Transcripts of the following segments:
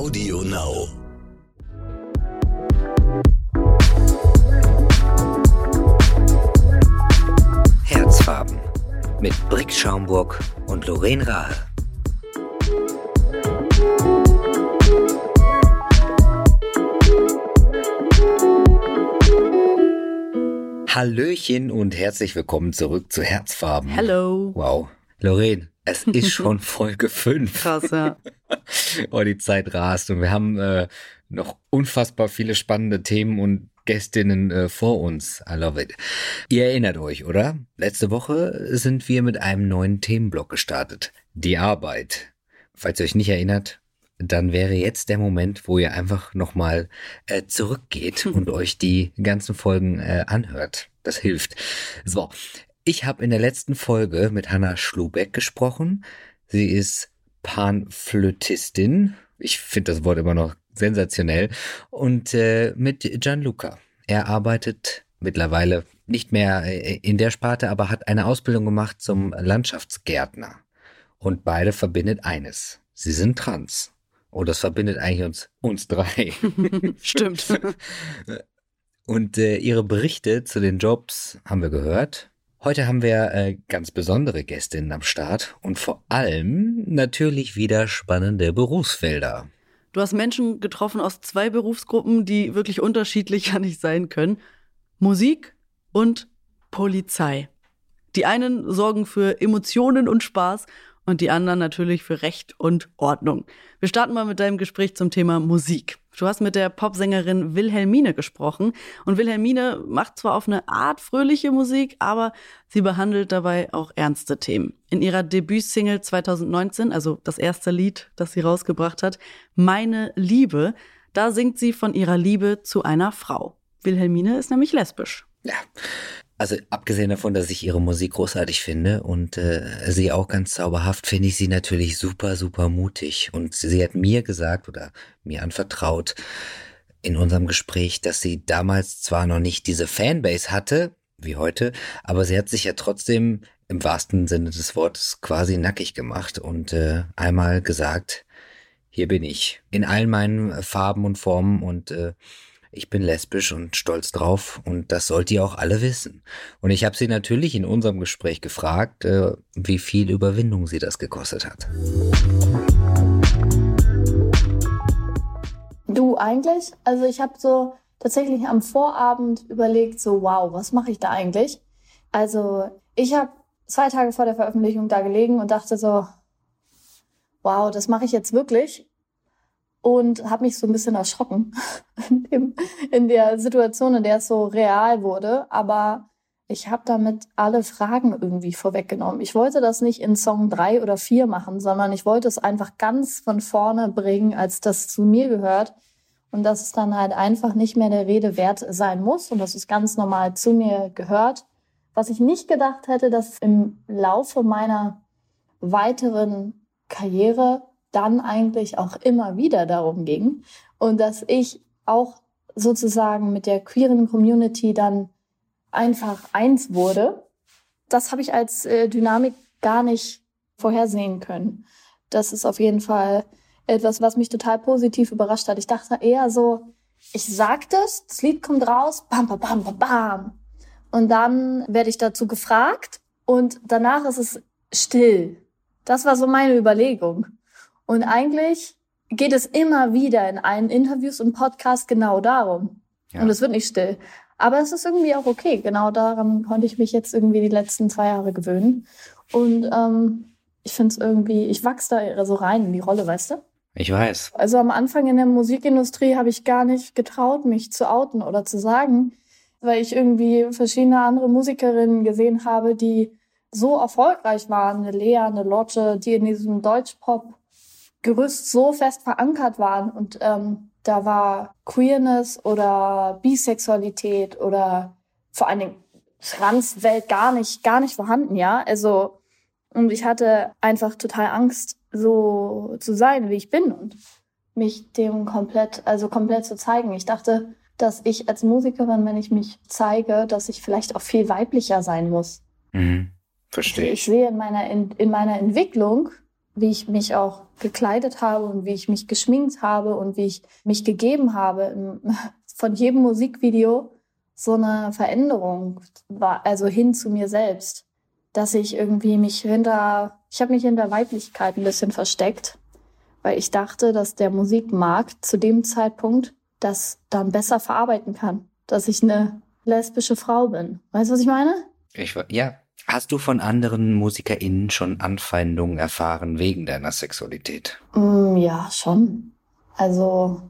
Audio Now. Herzfarben mit Brick Schaumburg und Lorraine Rahe. Hallöchen und herzlich willkommen zurück zu Herzfarben. Hello. Wow. Lorraine, es ist schon Folge 5. Krass, ja. oh, die Zeit rast und wir haben äh, noch unfassbar viele spannende Themen und Gästinnen äh, vor uns. I love it. Ihr erinnert euch, oder? Letzte Woche sind wir mit einem neuen Themenblock gestartet. Die Arbeit. Falls ihr euch nicht erinnert, dann wäre jetzt der Moment, wo ihr einfach nochmal äh, zurückgeht und euch die ganzen Folgen äh, anhört. Das hilft. So, ich habe in der letzten Folge mit Hanna Schlubeck gesprochen. Sie ist Panflötistin. Ich finde das Wort immer noch sensationell. Und äh, mit Gianluca. Er arbeitet mittlerweile nicht mehr äh, in der Sparte, aber hat eine Ausbildung gemacht zum Landschaftsgärtner. Und beide verbindet eines. Sie sind trans. Oh, das verbindet eigentlich uns, uns drei. Stimmt. Und äh, ihre Berichte zu den Jobs haben wir gehört. Heute haben wir äh, ganz besondere Gästinnen am Start und vor allem natürlich wieder spannende Berufsfelder. Du hast Menschen getroffen aus zwei Berufsgruppen, die wirklich unterschiedlicher nicht sein können. Musik und Polizei. Die einen sorgen für Emotionen und Spaß und die anderen natürlich für Recht und Ordnung. Wir starten mal mit deinem Gespräch zum Thema Musik. Du hast mit der Popsängerin Wilhelmine gesprochen und Wilhelmine macht zwar auf eine Art fröhliche Musik, aber sie behandelt dabei auch ernste Themen. In ihrer Debütsingle 2019, also das erste Lied, das sie rausgebracht hat, Meine Liebe, da singt sie von ihrer Liebe zu einer Frau. Wilhelmine ist nämlich lesbisch. Ja. Also abgesehen davon, dass ich ihre Musik großartig finde und äh, sie auch ganz zauberhaft, finde ich sie natürlich super, super mutig. Und sie hat mir gesagt oder mir anvertraut in unserem Gespräch, dass sie damals zwar noch nicht diese Fanbase hatte, wie heute, aber sie hat sich ja trotzdem im wahrsten Sinne des Wortes quasi nackig gemacht und äh, einmal gesagt, hier bin ich in all meinen Farben und Formen und äh, ich bin lesbisch und stolz drauf und das sollt ihr auch alle wissen. Und ich habe sie natürlich in unserem Gespräch gefragt, äh, wie viel Überwindung sie das gekostet hat. Du eigentlich? Also ich habe so tatsächlich am Vorabend überlegt, so wow, was mache ich da eigentlich? Also ich habe zwei Tage vor der Veröffentlichung da gelegen und dachte so, wow, das mache ich jetzt wirklich und habe mich so ein bisschen erschrocken in, dem, in der Situation, in der es so real wurde. Aber ich habe damit alle Fragen irgendwie vorweggenommen. Ich wollte das nicht in Song drei oder vier machen, sondern ich wollte es einfach ganz von vorne bringen, als das zu mir gehört. Und dass es dann halt einfach nicht mehr der Rede wert sein muss und dass es ganz normal zu mir gehört. Was ich nicht gedacht hätte, dass im Laufe meiner weiteren Karriere dann eigentlich auch immer wieder darum ging und dass ich auch sozusagen mit der queeren Community dann einfach eins wurde. Das habe ich als äh, Dynamik gar nicht vorhersehen können. Das ist auf jeden Fall etwas, was mich total positiv überrascht hat. Ich dachte eher so, ich sag das, das Lied kommt raus, bam, bam, bam, bam, bam. Und dann werde ich dazu gefragt und danach ist es still. Das war so meine Überlegung. Und eigentlich geht es immer wieder in allen Interviews und Podcasts genau darum. Ja. Und es wird nicht still. Aber es ist irgendwie auch okay. Genau daran konnte ich mich jetzt irgendwie die letzten zwei Jahre gewöhnen. Und ähm, ich finde es irgendwie, ich wachse da so rein in die Rolle, weißt du? Ich weiß. Also am Anfang in der Musikindustrie habe ich gar nicht getraut, mich zu outen oder zu sagen, weil ich irgendwie verschiedene andere Musikerinnen gesehen habe, die so erfolgreich waren, eine Lea, eine Lotte, die in diesem Deutschpop Gerüst so fest verankert waren und ähm, da war Queerness oder Bisexualität oder vor allen Dingen Transwelt gar nicht, gar nicht vorhanden, ja. Also, und ich hatte einfach total Angst, so zu sein, wie ich bin und mich dem komplett, also komplett zu zeigen. Ich dachte, dass ich als Musikerin, wenn ich mich zeige, dass ich vielleicht auch viel weiblicher sein muss. Mhm. Verstehe. Ich sehe in meiner, in, in meiner Entwicklung wie ich mich auch gekleidet habe und wie ich mich geschminkt habe und wie ich mich gegeben habe. Von jedem Musikvideo so eine Veränderung war, also hin zu mir selbst, dass ich irgendwie mich hinter, ich habe mich hinter Weiblichkeit ein bisschen versteckt, weil ich dachte, dass der Musikmarkt zu dem Zeitpunkt das dann besser verarbeiten kann, dass ich eine lesbische Frau bin. Weißt du, was ich meine? Ich, ja. Hast du von anderen MusikerInnen schon Anfeindungen erfahren wegen deiner Sexualität? Mm, ja, schon. Also,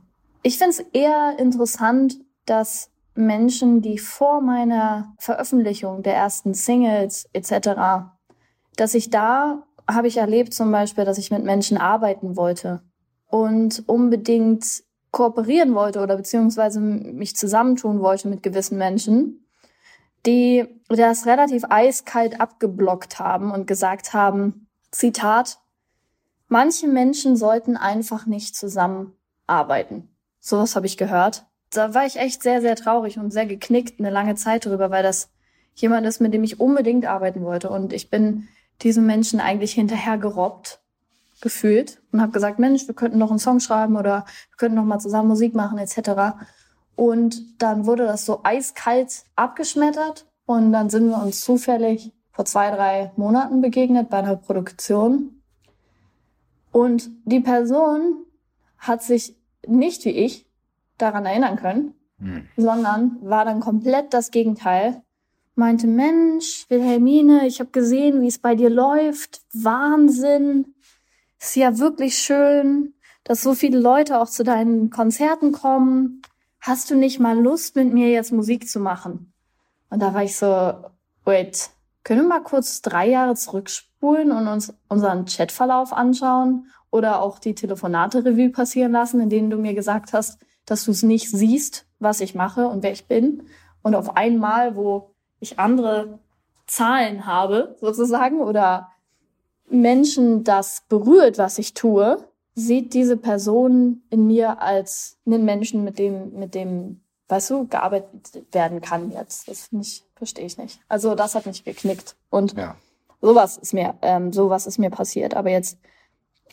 ich finde es eher interessant, dass Menschen, die vor meiner Veröffentlichung der ersten Singles etc., dass ich da habe ich erlebt zum Beispiel, dass ich mit Menschen arbeiten wollte und unbedingt kooperieren wollte oder beziehungsweise mich zusammentun wollte mit gewissen Menschen, die das relativ eiskalt abgeblockt haben und gesagt haben, Zitat, manche Menschen sollten einfach nicht zusammenarbeiten. Sowas habe ich gehört. Da war ich echt sehr, sehr traurig und sehr geknickt eine lange Zeit drüber, weil das jemand ist, mit dem ich unbedingt arbeiten wollte. Und ich bin diesen Menschen eigentlich hinterher gerobbt gefühlt und habe gesagt, Mensch, wir könnten noch einen Song schreiben oder wir könnten noch mal zusammen Musik machen etc. Und dann wurde das so eiskalt abgeschmettert und dann sind wir uns zufällig vor zwei, drei Monaten begegnet bei einer Produktion. Und die Person hat sich nicht wie ich daran erinnern können, hm. sondern war dann komplett das Gegenteil. Meinte, Mensch, Wilhelmine, ich habe gesehen, wie es bei dir läuft. Wahnsinn ist ja wirklich schön, dass so viele Leute auch zu deinen Konzerten kommen. Hast du nicht mal Lust, mit mir jetzt Musik zu machen? Und da war ich so, wait, können wir mal kurz drei Jahre zurückspulen und uns unseren Chatverlauf anschauen oder auch die Telefonate Revue passieren lassen, in denen du mir gesagt hast, dass du es nicht siehst, was ich mache und wer ich bin. Und auf einmal, wo ich andere Zahlen habe, sozusagen, oder Menschen das berührt, was ich tue, sieht diese Person in mir als einen Menschen, mit dem, mit dem, weißt du, gearbeitet werden kann jetzt. Das verstehe ich nicht. Also das hat mich geknickt. Und ja. sowas ist mir, ähm, sowas ist mir passiert. Aber jetzt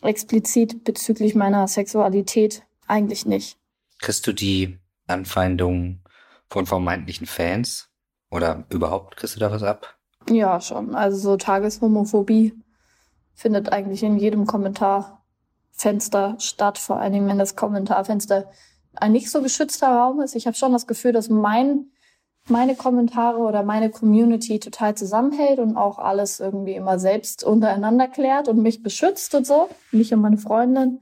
explizit bezüglich meiner Sexualität eigentlich nicht. Kriegst du die Anfeindungen von vermeintlichen Fans? Oder überhaupt kriegst du da was ab? Ja, schon. Also so Tageshomophobie findet eigentlich in jedem Kommentarfenster statt, vor allen Dingen, wenn das Kommentarfenster ein nicht so geschützter Raum ist. Ich habe schon das Gefühl, dass mein, meine Kommentare oder meine Community total zusammenhält und auch alles irgendwie immer selbst untereinander klärt und mich beschützt und so, mich und meine Freundin.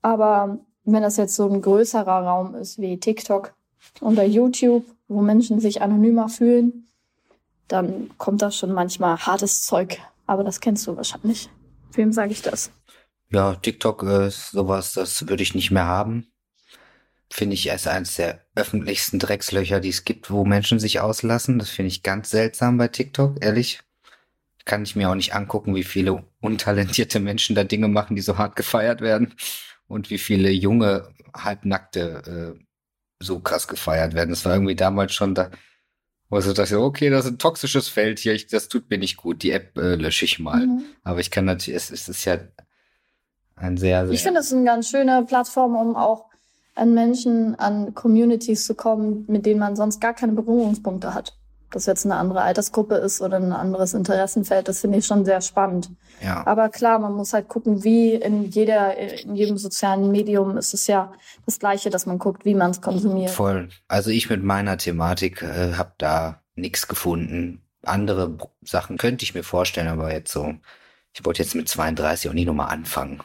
Aber wenn das jetzt so ein größerer Raum ist wie TikTok oder YouTube, wo Menschen sich anonymer fühlen, dann kommt da schon manchmal hartes Zeug aber das kennst du wahrscheinlich. Wem sage ich das? Ja, TikTok ist sowas, das würde ich nicht mehr haben. Finde ich als eines der öffentlichsten Dreckslöcher, die es gibt, wo Menschen sich auslassen. Das finde ich ganz seltsam bei TikTok, ehrlich. Kann ich mir auch nicht angucken, wie viele untalentierte Menschen da Dinge machen, die so hart gefeiert werden. Und wie viele junge, halbnackte äh, so krass gefeiert werden. Das war irgendwie damals schon da, also dachte ich, okay, das ist ein toxisches Feld hier, ich, das tut mir nicht gut, die App äh, lösche ich mal. Mhm. Aber ich kann natürlich, es, es ist ja ein sehr, sehr. Ich finde es eine ganz schöne Plattform, um auch an Menschen, an Communities zu kommen, mit denen man sonst gar keine Berührungspunkte hat das jetzt eine andere Altersgruppe ist oder ein anderes Interessenfeld, das finde ich schon sehr spannend. Ja. Aber klar, man muss halt gucken, wie in jeder, in jedem sozialen Medium ist es ja das Gleiche, dass man guckt, wie man es konsumiert. Voll. Also ich mit meiner Thematik äh, habe da nichts gefunden. Andere Sachen könnte ich mir vorstellen, aber jetzt so, ich wollte jetzt mit 32 auch nie nochmal anfangen.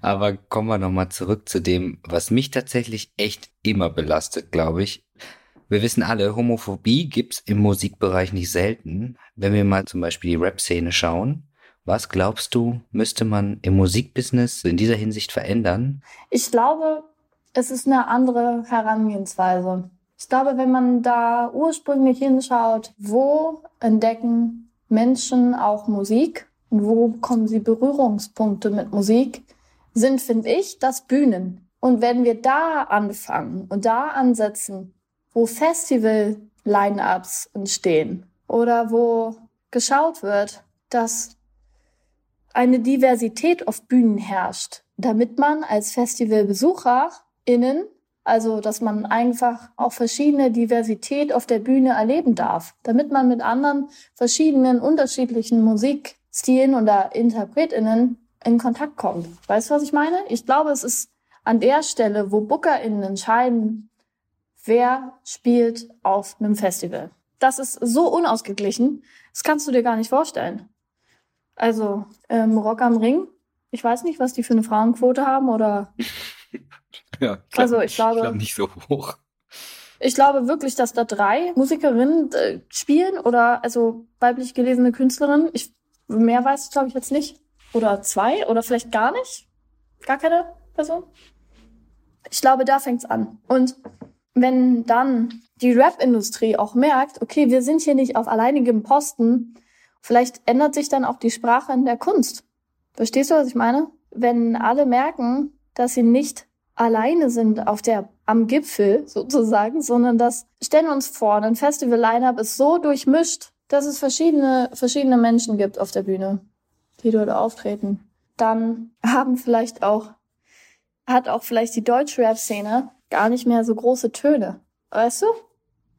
Aber kommen wir nochmal zurück zu dem, was mich tatsächlich echt immer belastet, glaube ich, wir wissen alle, Homophobie gibt's im Musikbereich nicht selten. Wenn wir mal zum Beispiel die Rap-Szene schauen, was glaubst du, müsste man im Musikbusiness in dieser Hinsicht verändern? Ich glaube, es ist eine andere Herangehensweise. Ich glaube, wenn man da ursprünglich hinschaut, wo entdecken Menschen auch Musik wo bekommen sie Berührungspunkte mit Musik, sind, finde ich, das Bühnen. Und wenn wir da anfangen und da ansetzen, wo Festival-Line-Ups entstehen oder wo geschaut wird, dass eine Diversität auf Bühnen herrscht, damit man als FestivalbesucherInnen, also dass man einfach auch verschiedene Diversität auf der Bühne erleben darf, damit man mit anderen verschiedenen unterschiedlichen Musikstilen oder InterpretInnen in Kontakt kommt. Weißt du, was ich meine? Ich glaube, es ist an der Stelle, wo BookerInnen entscheiden, wer spielt auf einem Festival. Das ist so unausgeglichen, das kannst du dir gar nicht vorstellen. Also ähm, Rock am Ring, ich weiß nicht, was die für eine Frauenquote haben oder. ja, glaub, also ich glaube, ich glaube nicht so hoch. Ich glaube wirklich, dass da drei Musikerinnen äh, spielen oder also weiblich gelesene Künstlerinnen. Ich mehr weiß ich glaube ich jetzt nicht oder zwei oder vielleicht gar nicht, gar keine Person. Ich glaube, da fängt's an. Und wenn dann die Rap-Industrie auch merkt, okay, wir sind hier nicht auf alleinigem Posten, vielleicht ändert sich dann auch die Sprache in der Kunst. Verstehst du, was ich meine? Wenn alle merken, dass sie nicht alleine sind auf der, am Gipfel sozusagen, sondern dass, stellen wir uns vor, ein Festival-Line-Up ist so durchmischt, dass es verschiedene, verschiedene Menschen gibt auf der Bühne, die dort auftreten. Dann haben vielleicht auch, hat auch vielleicht die deutsche Rap-Szene gar nicht mehr so große Töne. Weißt du?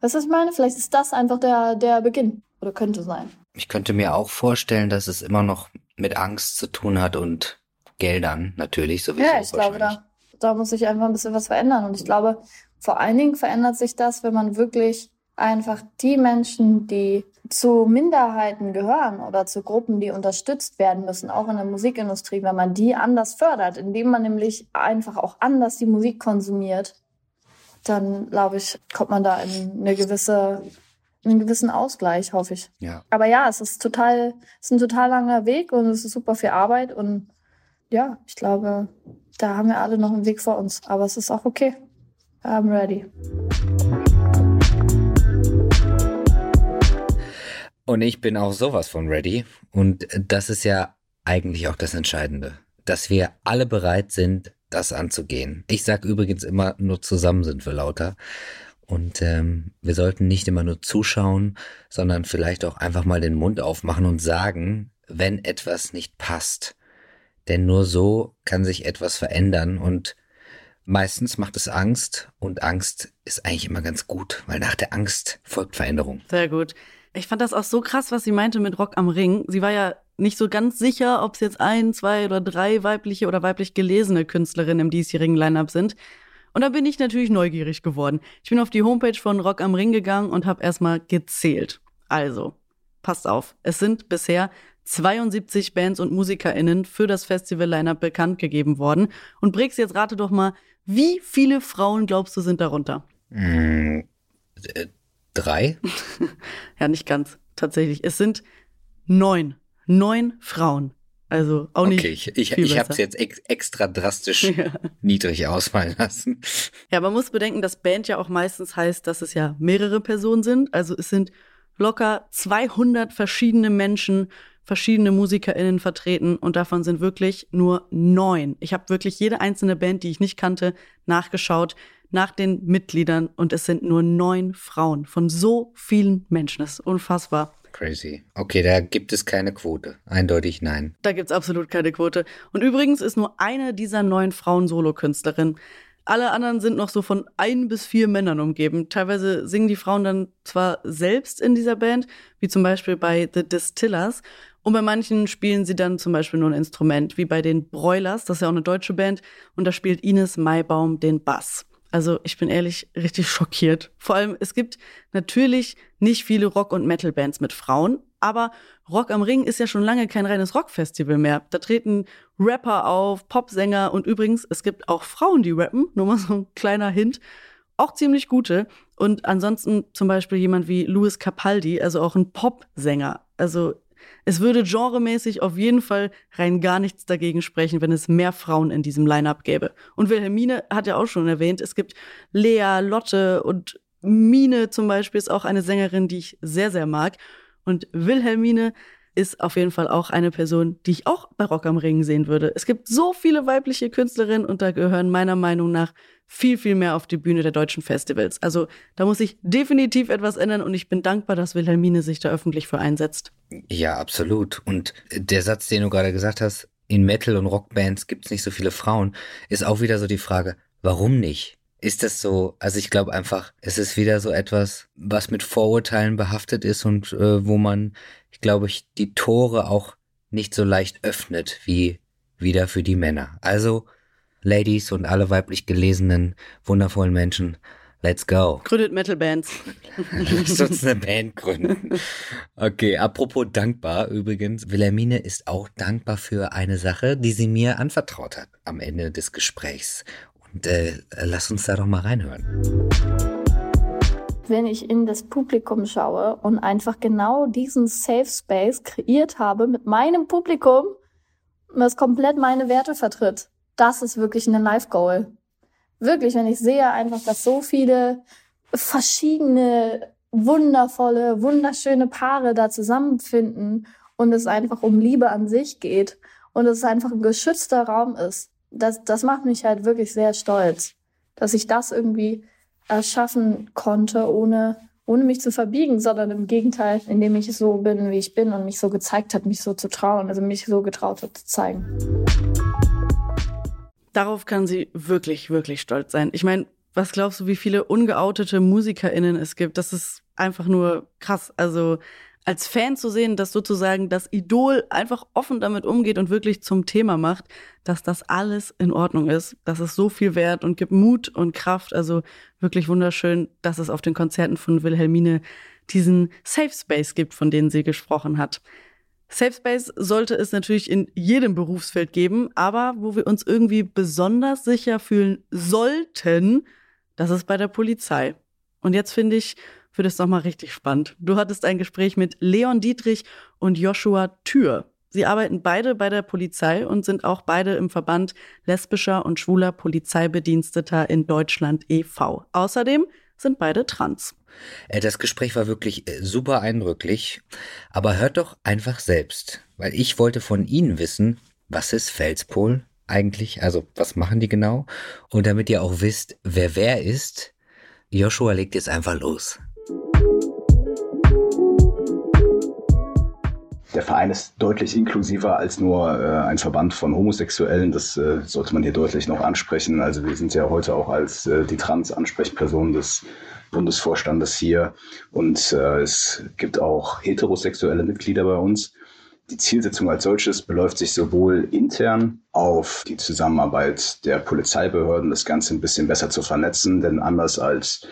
Was ich meine? Vielleicht ist das einfach der, der Beginn. Oder könnte sein. Ich könnte mir auch vorstellen, dass es immer noch mit Angst zu tun hat und Geldern natürlich sowieso. Ja, ich glaube, da, da muss sich einfach ein bisschen was verändern. Und ich glaube, vor allen Dingen verändert sich das, wenn man wirklich einfach die Menschen, die zu Minderheiten gehören oder zu Gruppen, die unterstützt werden müssen, auch in der Musikindustrie, wenn man die anders fördert, indem man nämlich einfach auch anders die Musik konsumiert, dann glaube ich, kommt man da in eine gewisse einen gewissen Ausgleich, hoffe ich. Ja. Aber ja, es ist total, es ist ein total langer Weg und es ist super viel Arbeit und ja, ich glaube, da haben wir alle noch einen Weg vor uns. Aber es ist auch okay. I'm ready. Und ich bin auch sowas von ready. Und das ist ja eigentlich auch das Entscheidende, dass wir alle bereit sind, das anzugehen. Ich sage übrigens immer, nur zusammen sind wir lauter. Und ähm, wir sollten nicht immer nur zuschauen, sondern vielleicht auch einfach mal den Mund aufmachen und sagen, wenn etwas nicht passt. Denn nur so kann sich etwas verändern und meistens macht es Angst und Angst ist eigentlich immer ganz gut, weil nach der Angst folgt Veränderung. Sehr gut. Ich fand das auch so krass, was sie meinte mit Rock am Ring. Sie war ja nicht so ganz sicher, ob es jetzt ein, zwei oder drei weibliche oder weiblich gelesene Künstlerinnen im diesjährigen Line-Up sind. Und da bin ich natürlich neugierig geworden. Ich bin auf die Homepage von Rock am Ring gegangen und habe erstmal gezählt. Also, passt auf, es sind bisher 72 Bands und MusikerInnen für das Festival-Lineup bekannt gegeben worden. Und Brix, jetzt rate doch mal, wie viele Frauen glaubst du sind darunter? Drei? ja, nicht ganz. Tatsächlich. Es sind neun. Neun Frauen. Also auch nicht. Okay, ich, ich, ich habe es jetzt ex extra drastisch ja. niedrig ausfallen lassen. Ja, man muss bedenken, dass Band ja auch meistens heißt, dass es ja mehrere Personen sind. Also es sind locker 200 verschiedene Menschen, verschiedene MusikerInnen vertreten und davon sind wirklich nur neun. Ich habe wirklich jede einzelne Band, die ich nicht kannte, nachgeschaut nach den Mitgliedern und es sind nur neun Frauen von so vielen Menschen. Das ist unfassbar. Crazy. Okay, da gibt es keine Quote. Eindeutig nein. Da gibt es absolut keine Quote. Und übrigens ist nur eine dieser neun Frauen Solokünstlerin. Alle anderen sind noch so von ein bis vier Männern umgeben. Teilweise singen die Frauen dann zwar selbst in dieser Band, wie zum Beispiel bei The Distillers. Und bei manchen spielen sie dann zum Beispiel nur ein Instrument, wie bei den Broilers, das ist ja auch eine deutsche Band. Und da spielt Ines Maibaum den Bass. Also ich bin ehrlich richtig schockiert. Vor allem, es gibt natürlich nicht viele Rock- und Metal-Bands mit Frauen, aber Rock am Ring ist ja schon lange kein reines Rockfestival mehr. Da treten Rapper auf, Popsänger und übrigens, es gibt auch Frauen, die rappen, nur mal so ein kleiner Hint. Auch ziemlich gute. Und ansonsten zum Beispiel jemand wie Louis Capaldi, also auch ein Popsänger. Also es würde genremäßig auf jeden Fall rein gar nichts dagegen sprechen, wenn es mehr Frauen in diesem Line-up gäbe. Und Wilhelmine hat ja auch schon erwähnt, es gibt Lea, Lotte und Mine zum Beispiel ist auch eine Sängerin, die ich sehr, sehr mag. Und Wilhelmine ist auf jeden Fall auch eine Person, die ich auch bei Rock am Ring sehen würde. Es gibt so viele weibliche Künstlerinnen und da gehören meiner Meinung nach viel, viel mehr auf die Bühne der deutschen Festivals. Also da muss sich definitiv etwas ändern und ich bin dankbar, dass Wilhelmine sich da öffentlich für einsetzt. Ja, absolut. Und der Satz, den du gerade gesagt hast, in Metal- und Rockbands gibt es nicht so viele Frauen, ist auch wieder so die Frage, warum nicht? Ist das so, also ich glaube einfach, es ist wieder so etwas, was mit Vorurteilen behaftet ist und äh, wo man, ich glaube, ich die Tore auch nicht so leicht öffnet wie wieder für die Männer. Also, Ladies und alle weiblich gelesenen, wundervollen Menschen, let's go. Gründet Metal Bands. Lass uns eine Band gründen. Okay, apropos dankbar übrigens. Wilhelmine ist auch dankbar für eine Sache, die sie mir anvertraut hat am Ende des Gesprächs. Und äh, lass uns da doch mal reinhören. Wenn ich in das Publikum schaue und einfach genau diesen Safe Space kreiert habe mit meinem Publikum, was komplett meine Werte vertritt, das ist wirklich ein Life Goal. Wirklich, wenn ich sehe einfach, dass so viele verschiedene, wundervolle, wunderschöne Paare da zusammenfinden und es einfach um Liebe an sich geht und es einfach ein geschützter Raum ist. Das, das macht mich halt wirklich sehr stolz, dass ich das irgendwie erschaffen konnte, ohne, ohne mich zu verbiegen, sondern im Gegenteil, indem ich so bin, wie ich bin und mich so gezeigt hat, mich so zu trauen, also mich so getraut hat zu zeigen. Darauf kann sie wirklich, wirklich stolz sein. Ich meine, was glaubst du, wie viele ungeoutete MusikerInnen es gibt? Das ist einfach nur krass. Also als Fan zu sehen, dass sozusagen das Idol einfach offen damit umgeht und wirklich zum Thema macht, dass das alles in Ordnung ist. Das ist so viel wert und gibt Mut und Kraft. Also wirklich wunderschön, dass es auf den Konzerten von Wilhelmine diesen Safe Space gibt, von denen sie gesprochen hat. Safe Space sollte es natürlich in jedem Berufsfeld geben, aber wo wir uns irgendwie besonders sicher fühlen sollten, das ist bei der Polizei. Und jetzt finde ich, wird es nochmal richtig spannend. Du hattest ein Gespräch mit Leon Dietrich und Joshua Thür. Sie arbeiten beide bei der Polizei und sind auch beide im Verband lesbischer und schwuler Polizeibediensteter in Deutschland e.V. Außerdem sind beide trans. Äh, das Gespräch war wirklich äh, super eindrücklich, aber hört doch einfach selbst, weil ich wollte von Ihnen wissen, was ist Felspol eigentlich, also was machen die genau? Und damit ihr auch wisst, wer wer ist, Joshua legt jetzt einfach los. Der Verein ist deutlich inklusiver als nur äh, ein Verband von Homosexuellen. Das äh, sollte man hier deutlich noch ansprechen. Also wir sind ja heute auch als äh, die Trans-Ansprechperson des Bundesvorstandes hier und äh, es gibt auch heterosexuelle Mitglieder bei uns. Die Zielsetzung als solches beläuft sich sowohl intern auf die Zusammenarbeit der Polizeibehörden, das Ganze ein bisschen besser zu vernetzen, denn anders als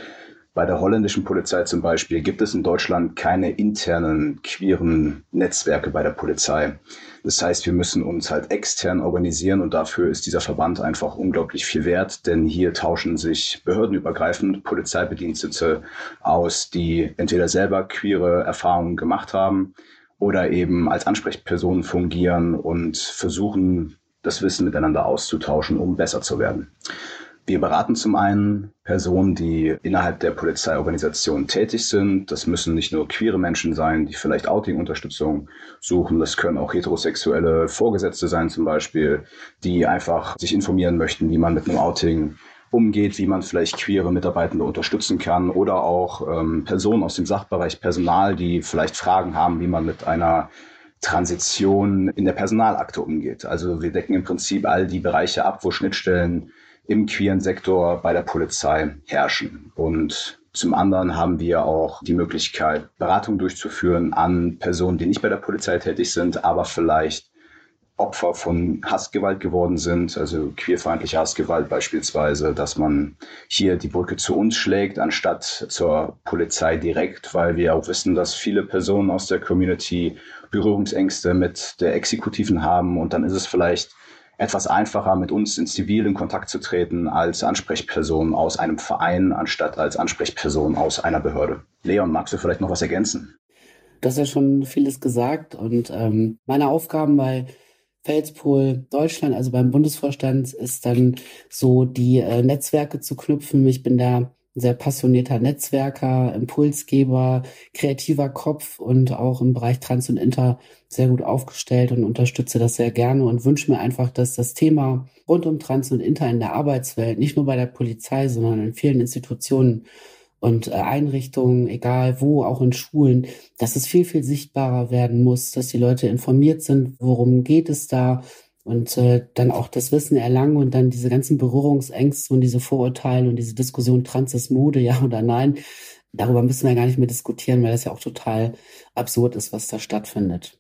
bei der holländischen Polizei zum Beispiel gibt es in Deutschland keine internen queeren Netzwerke bei der Polizei. Das heißt, wir müssen uns halt extern organisieren und dafür ist dieser Verband einfach unglaublich viel wert, denn hier tauschen sich behördenübergreifend Polizeibedienstete aus, die entweder selber queere Erfahrungen gemacht haben oder eben als Ansprechpersonen fungieren und versuchen, das Wissen miteinander auszutauschen, um besser zu werden. Wir beraten zum einen Personen, die innerhalb der Polizeiorganisation tätig sind. Das müssen nicht nur queere Menschen sein, die vielleicht Outing-Unterstützung suchen. Das können auch heterosexuelle Vorgesetzte sein zum Beispiel, die einfach sich informieren möchten, wie man mit einem Outing umgeht, wie man vielleicht queere Mitarbeitende unterstützen kann oder auch ähm, Personen aus dem Sachbereich Personal, die vielleicht Fragen haben, wie man mit einer Transition in der Personalakte umgeht. Also wir decken im Prinzip all die Bereiche ab, wo Schnittstellen im queeren Sektor bei der Polizei herrschen. Und zum anderen haben wir auch die Möglichkeit, Beratung durchzuführen an Personen, die nicht bei der Polizei tätig sind, aber vielleicht Opfer von Hassgewalt geworden sind, also queerfeindliche Hassgewalt beispielsweise, dass man hier die Brücke zu uns schlägt, anstatt zur Polizei direkt, weil wir auch wissen, dass viele Personen aus der Community Berührungsängste mit der Exekutiven haben und dann ist es vielleicht etwas einfacher, mit uns in Zivil in Kontakt zu treten als Ansprechperson aus einem Verein, anstatt als Ansprechperson aus einer Behörde. Leon, magst du vielleicht noch was ergänzen? Das ist ja schon vieles gesagt und ähm, meine Aufgaben bei Felspol Deutschland, also beim Bundesvorstand, ist dann so die äh, Netzwerke zu knüpfen. Ich bin da sehr passionierter Netzwerker, Impulsgeber, kreativer Kopf und auch im Bereich Trans und Inter sehr gut aufgestellt und unterstütze das sehr gerne und wünsche mir einfach, dass das Thema rund um Trans und Inter in der Arbeitswelt, nicht nur bei der Polizei, sondern in vielen Institutionen und äh, Einrichtungen, egal wo, auch in Schulen, dass es viel, viel sichtbarer werden muss, dass die Leute informiert sind, worum geht es da, und äh, dann auch das Wissen erlangen und dann diese ganzen Berührungsängste und diese Vorurteile und diese Diskussion Trans ist Mode, ja oder nein, darüber müssen wir gar nicht mehr diskutieren, weil das ja auch total absurd ist, was da stattfindet.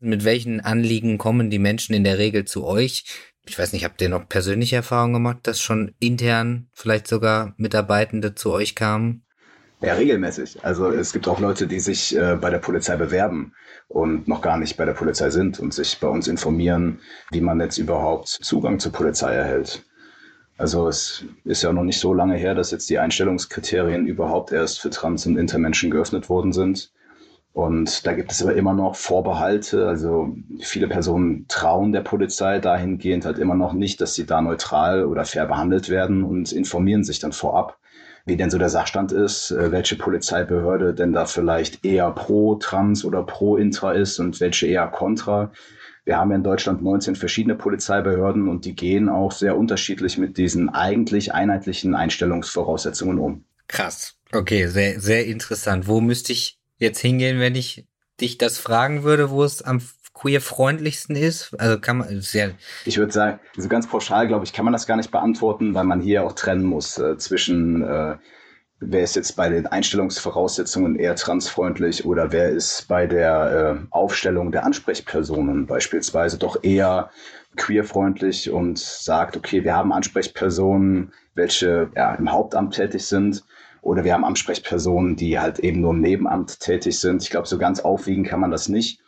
Mit welchen Anliegen kommen die Menschen in der Regel zu euch? Ich weiß nicht, habt ihr noch persönliche Erfahrungen gemacht, dass schon intern vielleicht sogar Mitarbeitende zu euch kamen? Ja, regelmäßig. Also es gibt auch Leute, die sich äh, bei der Polizei bewerben und noch gar nicht bei der Polizei sind und sich bei uns informieren, wie man jetzt überhaupt Zugang zur Polizei erhält. Also es ist ja noch nicht so lange her, dass jetzt die Einstellungskriterien überhaupt erst für Trans- und Intermenschen geöffnet worden sind. Und da gibt es aber immer noch Vorbehalte. Also viele Personen trauen der Polizei dahingehend halt immer noch nicht, dass sie da neutral oder fair behandelt werden und informieren sich dann vorab wie denn so der Sachstand ist, äh, welche Polizeibehörde denn da vielleicht eher pro Trans oder pro Intra ist und welche eher kontra. Wir haben ja in Deutschland 19 verschiedene Polizeibehörden und die gehen auch sehr unterschiedlich mit diesen eigentlich einheitlichen Einstellungsvoraussetzungen um. Krass. Okay, sehr, sehr interessant. Wo müsste ich jetzt hingehen, wenn ich dich das fragen würde, wo es am queer-freundlichsten ist? Also kann man sehr. Ich würde sagen, so ganz pauschal, glaube ich, kann man das gar nicht beantworten, weil man hier auch trennen muss äh, zwischen äh, wer ist jetzt bei den Einstellungsvoraussetzungen eher transfreundlich oder wer ist bei der äh, Aufstellung der Ansprechpersonen beispielsweise doch eher queerfreundlich und sagt, okay, wir haben Ansprechpersonen, welche ja, im Hauptamt tätig sind oder wir haben Ansprechpersonen, die halt eben nur im Nebenamt tätig sind. Ich glaube, so ganz aufwiegen kann man das nicht.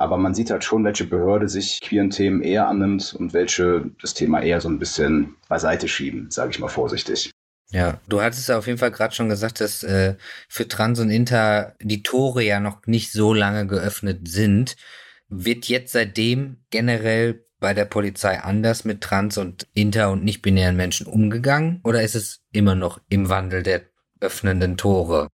Aber man sieht halt schon, welche Behörde sich queeren Themen eher annimmt und welche das Thema eher so ein bisschen beiseite schieben, sage ich mal vorsichtig. Ja, du hattest auf jeden Fall gerade schon gesagt, dass äh, für Trans und Inter die Tore ja noch nicht so lange geöffnet sind. Wird jetzt seitdem generell bei der Polizei anders mit Trans und Inter und nicht-binären Menschen umgegangen? Oder ist es immer noch im Wandel der öffnenden Tore?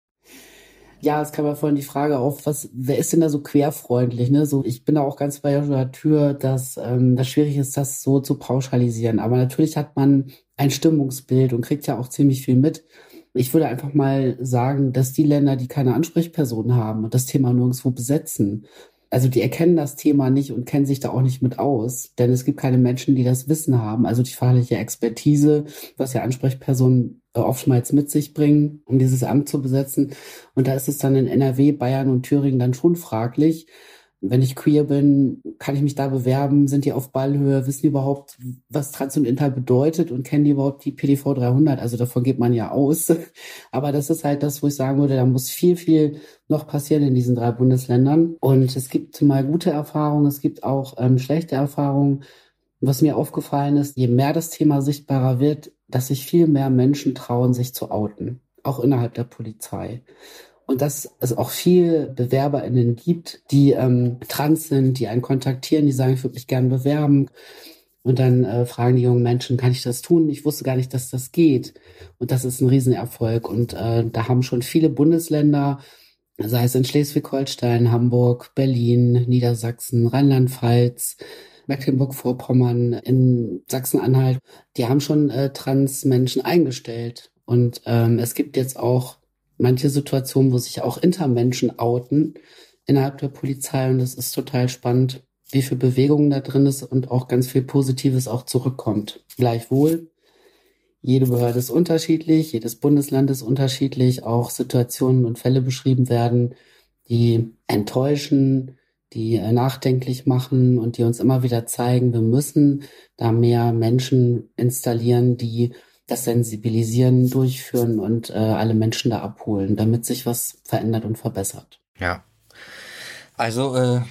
Ja, es kam ja vorhin die Frage auf, was, wer ist denn da so querfreundlich? Ne? So, ich bin da auch ganz bei der Tür, dass ähm, das schwierig ist, das so zu pauschalisieren. Aber natürlich hat man ein Stimmungsbild und kriegt ja auch ziemlich viel mit. Ich würde einfach mal sagen, dass die Länder, die keine Ansprechpersonen haben und das Thema nirgendwo besetzen, also die erkennen das Thema nicht und kennen sich da auch nicht mit aus, denn es gibt keine Menschen, die das Wissen haben. Also die fachliche Expertise, was ja Ansprechpersonen oftmals mit sich bringen, um dieses Amt zu besetzen. Und da ist es dann in NRW, Bayern und Thüringen dann schon fraglich, wenn ich queer bin, kann ich mich da bewerben? Sind die auf Ballhöhe? Wissen die überhaupt, was Trans und Inter bedeutet? Und kennen die überhaupt die PDV 300? Also davon geht man ja aus. Aber das ist halt das, wo ich sagen würde, da muss viel, viel noch passieren in diesen drei Bundesländern. Und es gibt mal gute Erfahrungen, es gibt auch ähm, schlechte Erfahrungen. Was mir aufgefallen ist, je mehr das Thema sichtbarer wird, dass sich viel mehr Menschen trauen, sich zu outen. Auch innerhalb der Polizei und dass es auch viel BewerberInnen gibt, die ähm, trans sind, die einen kontaktieren, die sagen, ich würde mich gerne bewerben. Und dann äh, fragen die jungen Menschen, kann ich das tun? Ich wusste gar nicht, dass das geht. Und das ist ein Riesenerfolg. Und äh, da haben schon viele Bundesländer, sei es in Schleswig-Holstein, Hamburg, Berlin, Niedersachsen, Rheinland-Pfalz, Mecklenburg-Vorpommern, in Sachsen-Anhalt, die haben schon äh, Trans-Menschen eingestellt. Und ähm, es gibt jetzt auch manche Situationen, wo sich auch Intermenschen outen innerhalb der Polizei und das ist total spannend, wie viel Bewegung da drin ist und auch ganz viel Positives auch zurückkommt. Gleichwohl, jede Behörde ist unterschiedlich, jedes Bundesland ist unterschiedlich, auch Situationen und Fälle beschrieben werden, die enttäuschen, die äh, nachdenklich machen und die uns immer wieder zeigen, wir müssen da mehr Menschen installieren, die das Sensibilisieren durchführen und äh, alle Menschen da abholen, damit sich was verändert und verbessert. Ja. Also, äh,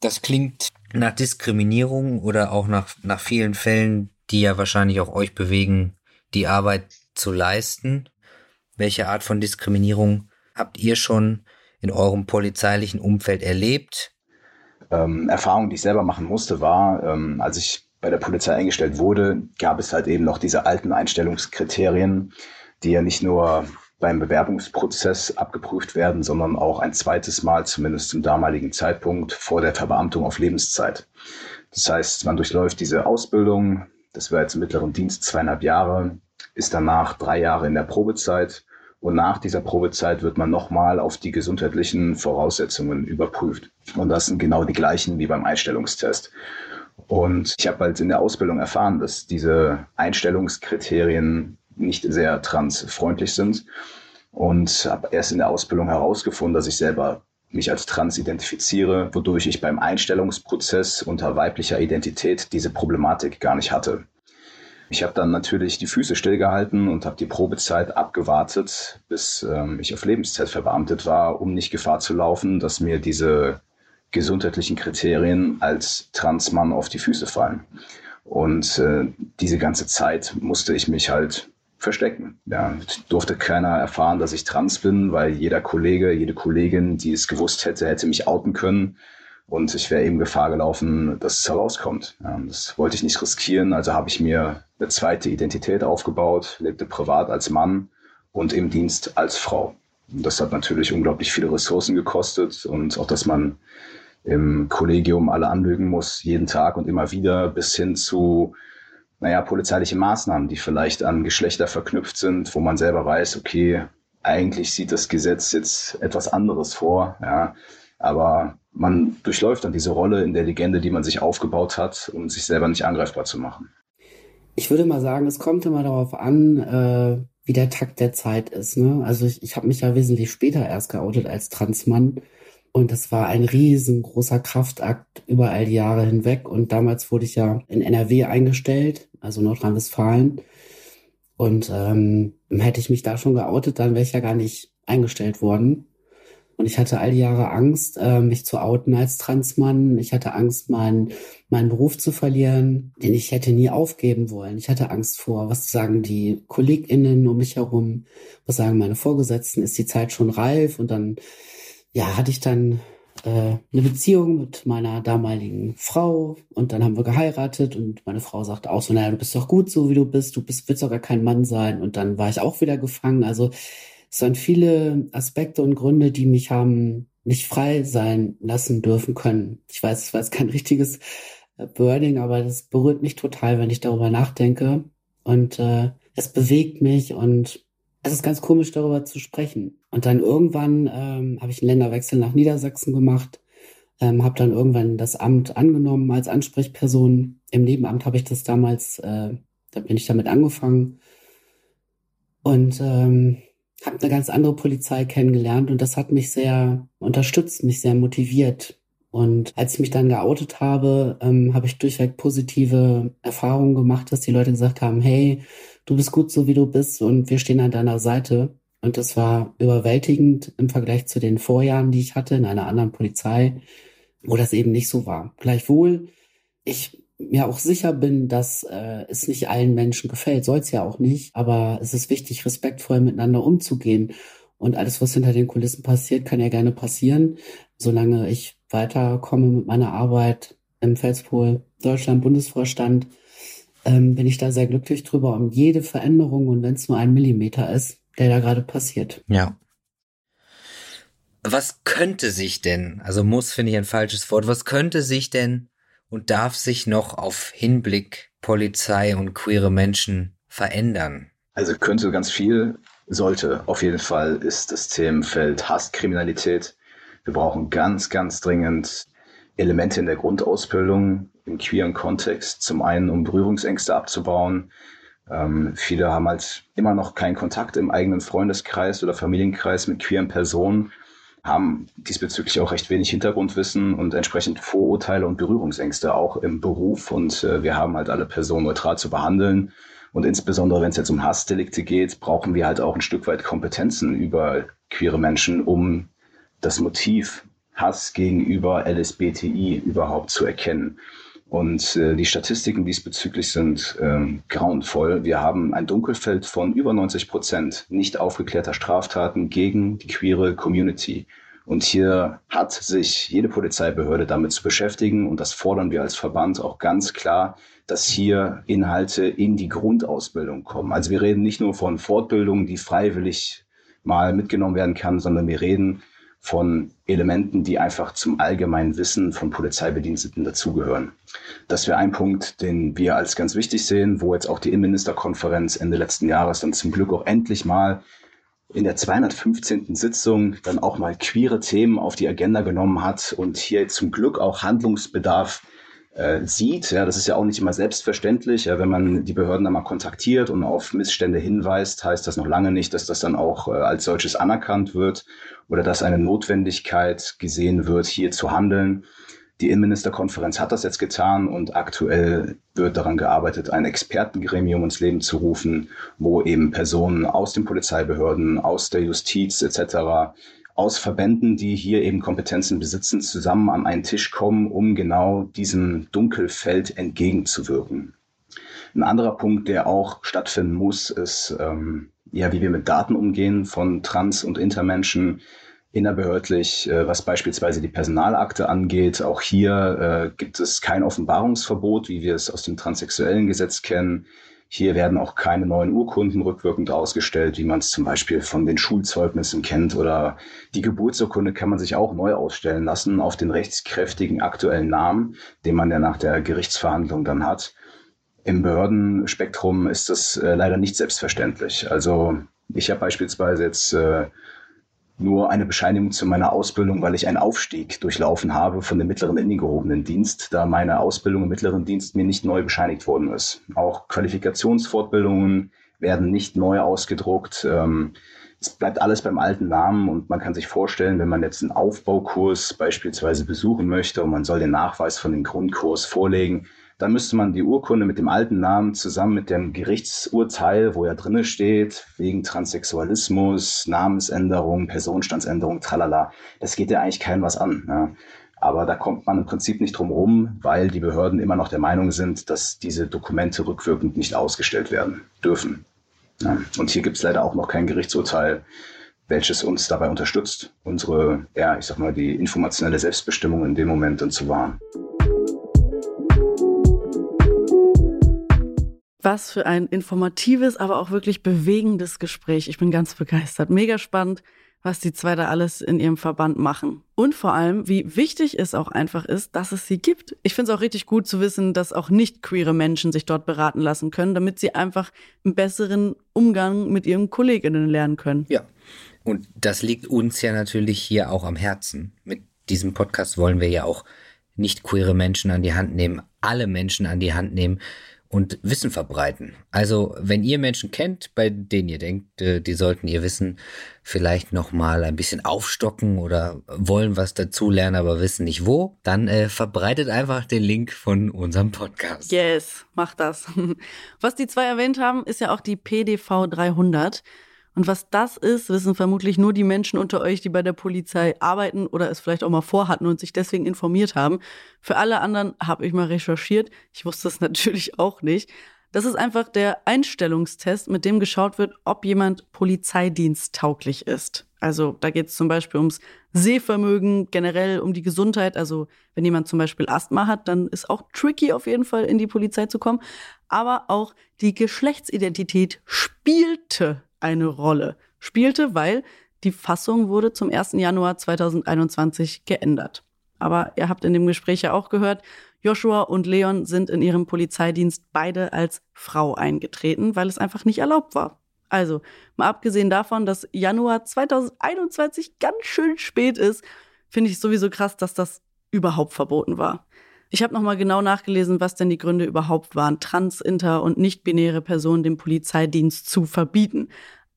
das klingt nach Diskriminierung oder auch nach, nach vielen Fällen, die ja wahrscheinlich auch euch bewegen, die Arbeit zu leisten. Welche Art von Diskriminierung habt ihr schon in eurem polizeilichen Umfeld erlebt? Ähm, Erfahrung, die ich selber machen musste, war, ähm, als ich bei der Polizei eingestellt wurde, gab es halt eben noch diese alten Einstellungskriterien, die ja nicht nur beim Bewerbungsprozess abgeprüft werden, sondern auch ein zweites Mal, zumindest zum damaligen Zeitpunkt, vor der Verbeamtung auf Lebenszeit. Das heißt, man durchläuft diese Ausbildung, das war jetzt im mittleren Dienst zweieinhalb Jahre, ist danach drei Jahre in der Probezeit und nach dieser Probezeit wird man nochmal auf die gesundheitlichen Voraussetzungen überprüft. Und das sind genau die gleichen wie beim Einstellungstest. Und ich habe halt in der Ausbildung erfahren, dass diese Einstellungskriterien nicht sehr transfreundlich sind und habe erst in der Ausbildung herausgefunden, dass ich selber mich als trans identifiziere, wodurch ich beim Einstellungsprozess unter weiblicher Identität diese Problematik gar nicht hatte. Ich habe dann natürlich die Füße stillgehalten und habe die Probezeit abgewartet, bis ähm, ich auf Lebenszeit verbeamtet war, um nicht Gefahr zu laufen, dass mir diese gesundheitlichen Kriterien als Transmann auf die Füße fallen. Und äh, diese ganze Zeit musste ich mich halt verstecken. Ja, durfte keiner erfahren, dass ich trans bin, weil jeder Kollege, jede Kollegin, die es gewusst hätte, hätte mich outen können. Und ich wäre eben Gefahr gelaufen, dass es herauskommt. Ja, das wollte ich nicht riskieren, also habe ich mir eine zweite Identität aufgebaut, lebte privat als Mann und im Dienst als Frau. Und das hat natürlich unglaublich viele Ressourcen gekostet und auch, dass man im Kollegium alle anlügen muss, jeden Tag und immer wieder, bis hin zu naja, polizeiliche Maßnahmen, die vielleicht an Geschlechter verknüpft sind, wo man selber weiß, okay, eigentlich sieht das Gesetz jetzt etwas anderes vor, ja, aber man durchläuft dann diese Rolle in der Legende, die man sich aufgebaut hat, um sich selber nicht angreifbar zu machen. Ich würde mal sagen, es kommt immer darauf an, äh, wie der Takt der Zeit ist. Ne? Also ich, ich habe mich ja wesentlich später erst geoutet als Transmann. Und das war ein riesengroßer Kraftakt über all die Jahre hinweg. Und damals wurde ich ja in NRW eingestellt, also Nordrhein-Westfalen. Und ähm, hätte ich mich da schon geoutet, dann wäre ich ja gar nicht eingestellt worden. Und ich hatte all die Jahre Angst, äh, mich zu outen als Transmann. Ich hatte Angst, meinen, meinen Beruf zu verlieren, den ich hätte nie aufgeben wollen. Ich hatte Angst vor, was sagen die KollegInnen um mich herum, was sagen meine Vorgesetzten, ist die Zeit schon reif? Und dann ja, hatte ich dann äh, eine Beziehung mit meiner damaligen Frau und dann haben wir geheiratet und meine Frau sagte auch so, naja, du bist doch gut so, wie du bist, du bist, willst doch gar kein Mann sein und dann war ich auch wieder gefangen. Also es waren viele Aspekte und Gründe, die mich haben nicht frei sein lassen dürfen können. Ich weiß, es war jetzt kein richtiges äh, Wording, aber das berührt mich total, wenn ich darüber nachdenke und äh, es bewegt mich und es ist ganz komisch, darüber zu sprechen. Und dann irgendwann ähm, habe ich einen Länderwechsel nach Niedersachsen gemacht, ähm, habe dann irgendwann das Amt angenommen als Ansprechperson. Im Nebenamt habe ich das damals, äh, da bin ich damit angefangen und ähm, habe eine ganz andere Polizei kennengelernt und das hat mich sehr unterstützt, mich sehr motiviert. Und als ich mich dann geoutet habe, ähm, habe ich durchweg positive Erfahrungen gemacht, dass die Leute gesagt haben, hey, du bist gut so wie du bist und wir stehen an deiner Seite. Und das war überwältigend im Vergleich zu den Vorjahren, die ich hatte in einer anderen Polizei, wo das eben nicht so war. Gleichwohl, ich mir auch sicher bin, dass äh, es nicht allen Menschen gefällt, soll es ja auch nicht, aber es ist wichtig, respektvoll miteinander umzugehen. Und alles, was hinter den Kulissen passiert, kann ja gerne passieren, solange ich weiterkomme mit meiner Arbeit im Felspol Deutschland Bundesvorstand ähm, bin ich da sehr glücklich drüber um jede Veränderung und wenn es nur ein Millimeter ist, der da gerade passiert. Ja. Was könnte sich denn, also muss finde ich ein falsches Wort, was könnte sich denn und darf sich noch auf Hinblick Polizei und queere Menschen verändern? Also könnte ganz viel, sollte auf jeden Fall ist das Themenfeld Hasskriminalität. Wir brauchen ganz, ganz dringend Elemente in der Grundausbildung im queeren Kontext. Zum einen, um Berührungsängste abzubauen. Ähm, viele haben halt immer noch keinen Kontakt im eigenen Freundeskreis oder Familienkreis mit queeren Personen, haben diesbezüglich auch recht wenig Hintergrundwissen und entsprechend Vorurteile und Berührungsängste auch im Beruf. Und äh, wir haben halt alle Personen neutral zu behandeln. Und insbesondere, wenn es jetzt um Hassdelikte geht, brauchen wir halt auch ein Stück weit Kompetenzen über queere Menschen, um das Motiv Hass gegenüber LSBTI überhaupt zu erkennen. Und äh, die Statistiken diesbezüglich sind ähm, grauenvoll. Wir haben ein Dunkelfeld von über 90 Prozent nicht aufgeklärter Straftaten gegen die queere Community. Und hier hat sich jede Polizeibehörde damit zu beschäftigen und das fordern wir als Verband auch ganz klar, dass hier Inhalte in die Grundausbildung kommen. Also wir reden nicht nur von Fortbildungen, die freiwillig mal mitgenommen werden kann, sondern wir reden von Elementen, die einfach zum allgemeinen Wissen von Polizeibediensteten dazugehören. Das wäre ein Punkt, den wir als ganz wichtig sehen, wo jetzt auch die Innenministerkonferenz Ende letzten Jahres dann zum Glück auch endlich mal in der 215. Sitzung dann auch mal queere Themen auf die Agenda genommen hat und hier zum Glück auch Handlungsbedarf äh, sieht. Ja, das ist ja auch nicht immer selbstverständlich. Ja, wenn man die Behörden dann mal kontaktiert und auf Missstände hinweist, heißt das noch lange nicht, dass das dann auch äh, als solches anerkannt wird oder dass eine Notwendigkeit gesehen wird, hier zu handeln. Die Innenministerkonferenz hat das jetzt getan und aktuell wird daran gearbeitet, ein Expertengremium ins Leben zu rufen, wo eben Personen aus den Polizeibehörden, aus der Justiz etc aus Verbänden, die hier eben Kompetenzen besitzen, zusammen an einen Tisch kommen, um genau diesem Dunkelfeld entgegenzuwirken. Ein anderer Punkt, der auch stattfinden muss, ist, ähm, ja, wie wir mit Daten umgehen von Trans- und Intermenschen innerbehördlich, äh, was beispielsweise die Personalakte angeht. Auch hier äh, gibt es kein Offenbarungsverbot, wie wir es aus dem transsexuellen Gesetz kennen. Hier werden auch keine neuen Urkunden rückwirkend ausgestellt, wie man es zum Beispiel von den Schulzeugnissen kennt oder die Geburtsurkunde kann man sich auch neu ausstellen lassen auf den rechtskräftigen aktuellen Namen, den man ja nach der Gerichtsverhandlung dann hat. Im Behördenspektrum ist das äh, leider nicht selbstverständlich. Also ich habe beispielsweise jetzt äh, nur eine Bescheinigung zu meiner Ausbildung, weil ich einen Aufstieg durchlaufen habe von dem mittleren in den gehobenen Dienst, da meine Ausbildung im mittleren Dienst mir nicht neu bescheinigt worden ist. Auch Qualifikationsfortbildungen werden nicht neu ausgedruckt. Ähm, es bleibt alles beim alten Namen und man kann sich vorstellen, wenn man jetzt einen Aufbaukurs beispielsweise besuchen möchte und man soll den Nachweis von dem Grundkurs vorlegen, dann müsste man die Urkunde mit dem alten Namen zusammen mit dem Gerichtsurteil, wo ja drinne steht, wegen Transsexualismus, Namensänderung, Personenstandsänderung, tralala. Das geht ja eigentlich keinem was an. Ja. Aber da kommt man im Prinzip nicht drum rum, weil die Behörden immer noch der Meinung sind, dass diese Dokumente rückwirkend nicht ausgestellt werden dürfen. Ja. Und hier gibt es leider auch noch kein Gerichtsurteil, welches uns dabei unterstützt, unsere, ja, ich sag mal, die informationelle Selbstbestimmung in dem Moment dann zu wahren. Was für ein informatives, aber auch wirklich bewegendes Gespräch. Ich bin ganz begeistert. Mega spannend, was die zwei da alles in ihrem Verband machen. Und vor allem, wie wichtig es auch einfach ist, dass es sie gibt. Ich finde es auch richtig gut zu wissen, dass auch nicht queere Menschen sich dort beraten lassen können, damit sie einfach einen besseren Umgang mit ihren Kolleginnen lernen können. Ja. Und das liegt uns ja natürlich hier auch am Herzen. Mit diesem Podcast wollen wir ja auch nicht queere Menschen an die Hand nehmen, alle Menschen an die Hand nehmen und Wissen verbreiten. Also, wenn ihr Menschen kennt, bei denen ihr denkt, äh, die sollten ihr Wissen vielleicht noch mal ein bisschen aufstocken oder wollen was dazulernen, aber wissen nicht wo, dann äh, verbreitet einfach den Link von unserem Podcast. Yes, macht das. Was die zwei erwähnt haben, ist ja auch die PDV 300. Und was das ist, wissen vermutlich nur die Menschen unter euch, die bei der Polizei arbeiten oder es vielleicht auch mal vorhatten und sich deswegen informiert haben. Für alle anderen habe ich mal recherchiert. Ich wusste es natürlich auch nicht. Das ist einfach der Einstellungstest, mit dem geschaut wird, ob jemand polizeidiensttauglich ist. Also da geht es zum Beispiel ums Sehvermögen, generell um die Gesundheit. Also wenn jemand zum Beispiel Asthma hat, dann ist auch tricky auf jeden Fall in die Polizei zu kommen. Aber auch die Geschlechtsidentität spielte eine Rolle spielte, weil die Fassung wurde zum 1. Januar 2021 geändert. Aber ihr habt in dem Gespräch ja auch gehört, Joshua und Leon sind in ihrem Polizeidienst beide als Frau eingetreten, weil es einfach nicht erlaubt war. Also, mal abgesehen davon, dass Januar 2021 ganz schön spät ist, finde ich sowieso krass, dass das überhaupt verboten war. Ich habe nochmal genau nachgelesen, was denn die Gründe überhaupt waren, trans, inter und nicht-binäre Personen dem Polizeidienst zu verbieten.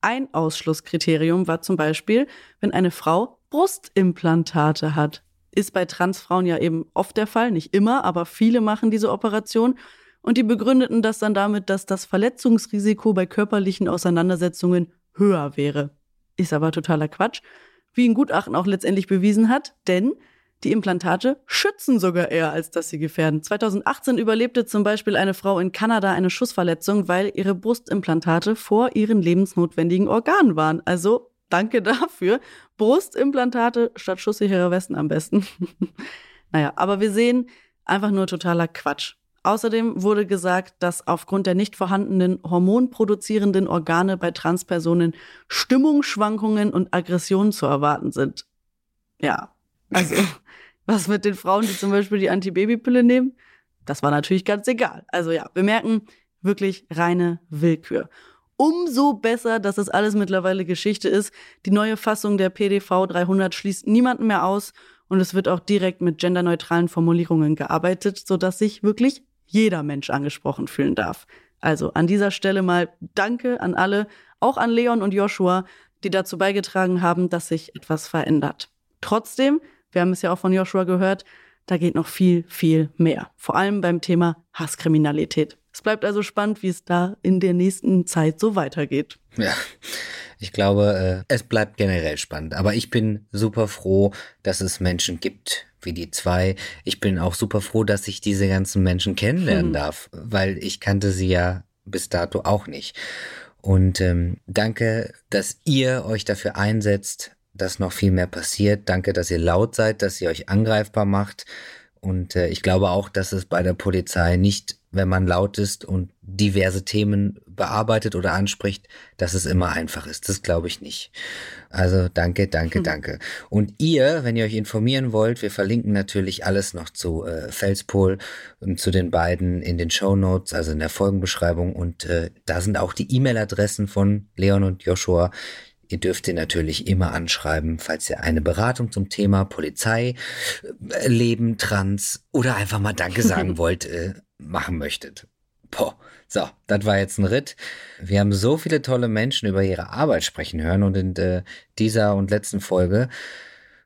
Ein Ausschlusskriterium war zum Beispiel, wenn eine Frau Brustimplantate hat. Ist bei Transfrauen ja eben oft der Fall, nicht immer, aber viele machen diese Operation. Und die begründeten das dann damit, dass das Verletzungsrisiko bei körperlichen Auseinandersetzungen höher wäre. Ist aber totaler Quatsch, wie ein Gutachten auch letztendlich bewiesen hat, denn die Implantate schützen sogar eher, als dass sie gefährden. 2018 überlebte zum Beispiel eine Frau in Kanada eine Schussverletzung, weil ihre Brustimplantate vor ihren lebensnotwendigen Organen waren. Also danke dafür. Brustimplantate statt schusssichere Westen am besten. naja, aber wir sehen einfach nur totaler Quatsch. Außerdem wurde gesagt, dass aufgrund der nicht vorhandenen hormonproduzierenden Organe bei Transpersonen Stimmungsschwankungen und Aggressionen zu erwarten sind. Ja, also was mit den Frauen, die zum Beispiel die Antibabypille nehmen? Das war natürlich ganz egal. Also ja, wir merken wirklich reine Willkür. Umso besser, dass das alles mittlerweile Geschichte ist. Die neue Fassung der PDV 300 schließt niemanden mehr aus und es wird auch direkt mit genderneutralen Formulierungen gearbeitet, sodass sich wirklich jeder Mensch angesprochen fühlen darf. Also an dieser Stelle mal Danke an alle, auch an Leon und Joshua, die dazu beigetragen haben, dass sich etwas verändert. Trotzdem, wir haben es ja auch von Joshua gehört, da geht noch viel, viel mehr. Vor allem beim Thema Hasskriminalität. Es bleibt also spannend, wie es da in der nächsten Zeit so weitergeht. Ja, ich glaube, äh, es bleibt generell spannend. Aber ich bin super froh, dass es Menschen gibt wie die zwei. Ich bin auch super froh, dass ich diese ganzen Menschen kennenlernen hm. darf, weil ich kannte sie ja bis dato auch nicht. Und ähm, danke, dass ihr euch dafür einsetzt, dass noch viel mehr passiert. Danke, dass ihr laut seid, dass ihr euch angreifbar macht. Und äh, ich glaube auch, dass es bei der Polizei nicht, wenn man laut ist und diverse Themen bearbeitet oder anspricht, dass es immer einfach ist. Das glaube ich nicht. Also danke, danke, hm. danke. Und ihr, wenn ihr euch informieren wollt, wir verlinken natürlich alles noch zu äh, Felspol und zu den beiden in den Show Notes, also in der Folgenbeschreibung. Und äh, da sind auch die E-Mail-Adressen von Leon und Joshua. Ihr dürft ihn natürlich immer anschreiben, falls ihr eine Beratung zum Thema Polizei, äh, Leben, Trans oder einfach mal Danke sagen wollt, äh, machen möchtet. Boah. So, das war jetzt ein Ritt. Wir haben so viele tolle Menschen über ihre Arbeit sprechen hören und in äh, dieser und letzten Folge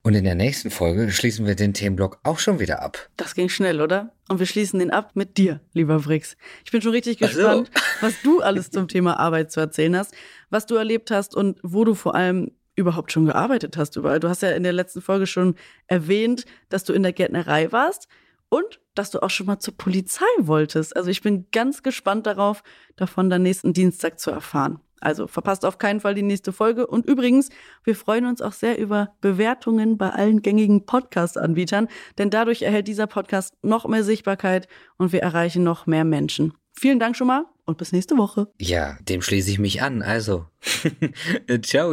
und in der nächsten Folge schließen wir den Themenblock auch schon wieder ab. Das ging schnell, oder? Und wir schließen den ab mit dir, lieber Frix. Ich bin schon richtig gespannt, so. was du alles zum Thema Arbeit zu erzählen hast, was du erlebt hast und wo du vor allem überhaupt schon gearbeitet hast überall. Du hast ja in der letzten Folge schon erwähnt, dass du in der Gärtnerei warst und dass du auch schon mal zur Polizei wolltest. Also ich bin ganz gespannt darauf, davon dann nächsten Dienstag zu erfahren. Also verpasst auf keinen Fall die nächste Folge. Und übrigens, wir freuen uns auch sehr über Bewertungen bei allen gängigen Podcast-Anbietern, denn dadurch erhält dieser Podcast noch mehr Sichtbarkeit und wir erreichen noch mehr Menschen. Vielen Dank schon mal und bis nächste Woche. Ja, dem schließe ich mich an. Also, ciao.